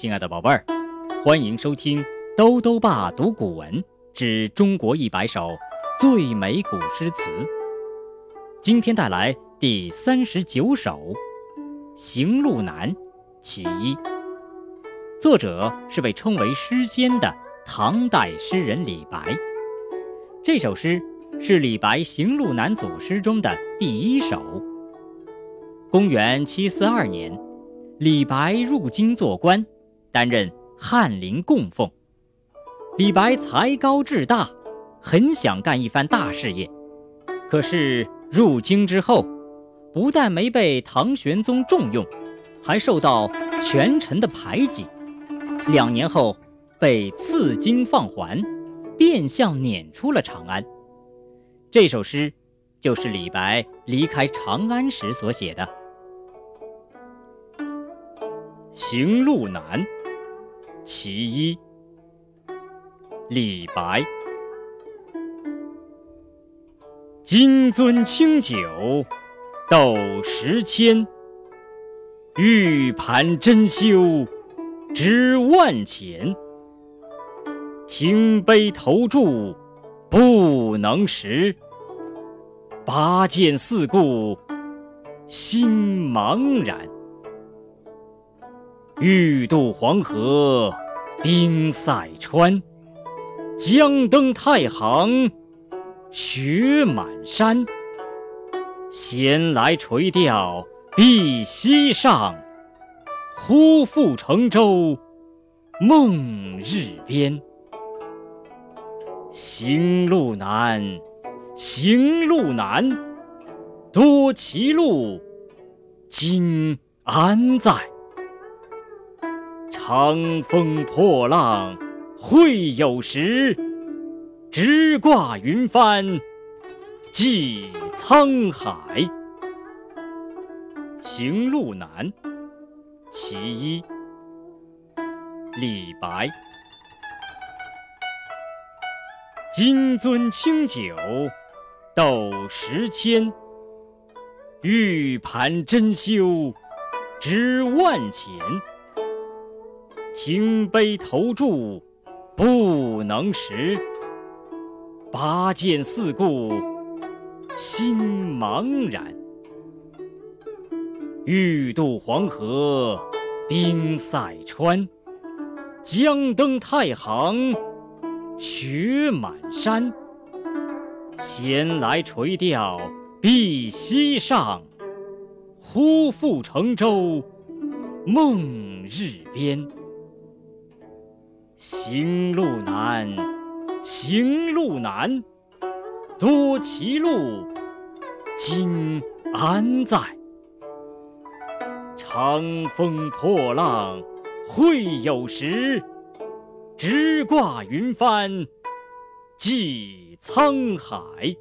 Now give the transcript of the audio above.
亲爱的宝贝儿，欢迎收听兜兜爸读古文之中国一百首最美古诗词。今天带来第三十九首《行路难·其一》，作者是被称为诗仙的唐代诗人李白。这首诗是李白《行路难》组诗中的第一首。公元七四二年，李白入京做官。担任翰林供奉，李白才高志大，很想干一番大事业。可是入京之后，不但没被唐玄宗重用，还受到权臣的排挤。两年后，被赐金放还，变相撵出了长安。这首诗就是李白离开长安时所写的。行路难。其一，李白。金樽清酒斗十千，玉盘珍羞值万钱。停杯投箸不能食，拔剑四顾心茫然。欲渡黄河冰塞川，将登太行雪满山。闲来垂钓碧溪上，忽复乘舟梦日边。行路难，行路难，多歧路，今安在？长风破浪会有时，直挂云帆济沧海。行路难，其一。李白。金樽清酒斗十千，玉盘珍羞值万钱。停杯投箸不能食，拔剑四顾心茫然。欲渡黄河冰塞川，将登太行雪满山。闲来垂钓碧溪上，忽复乘舟梦日边。行路难，行路难，多歧路，今安在？长风破浪会有时，直挂云帆济沧海。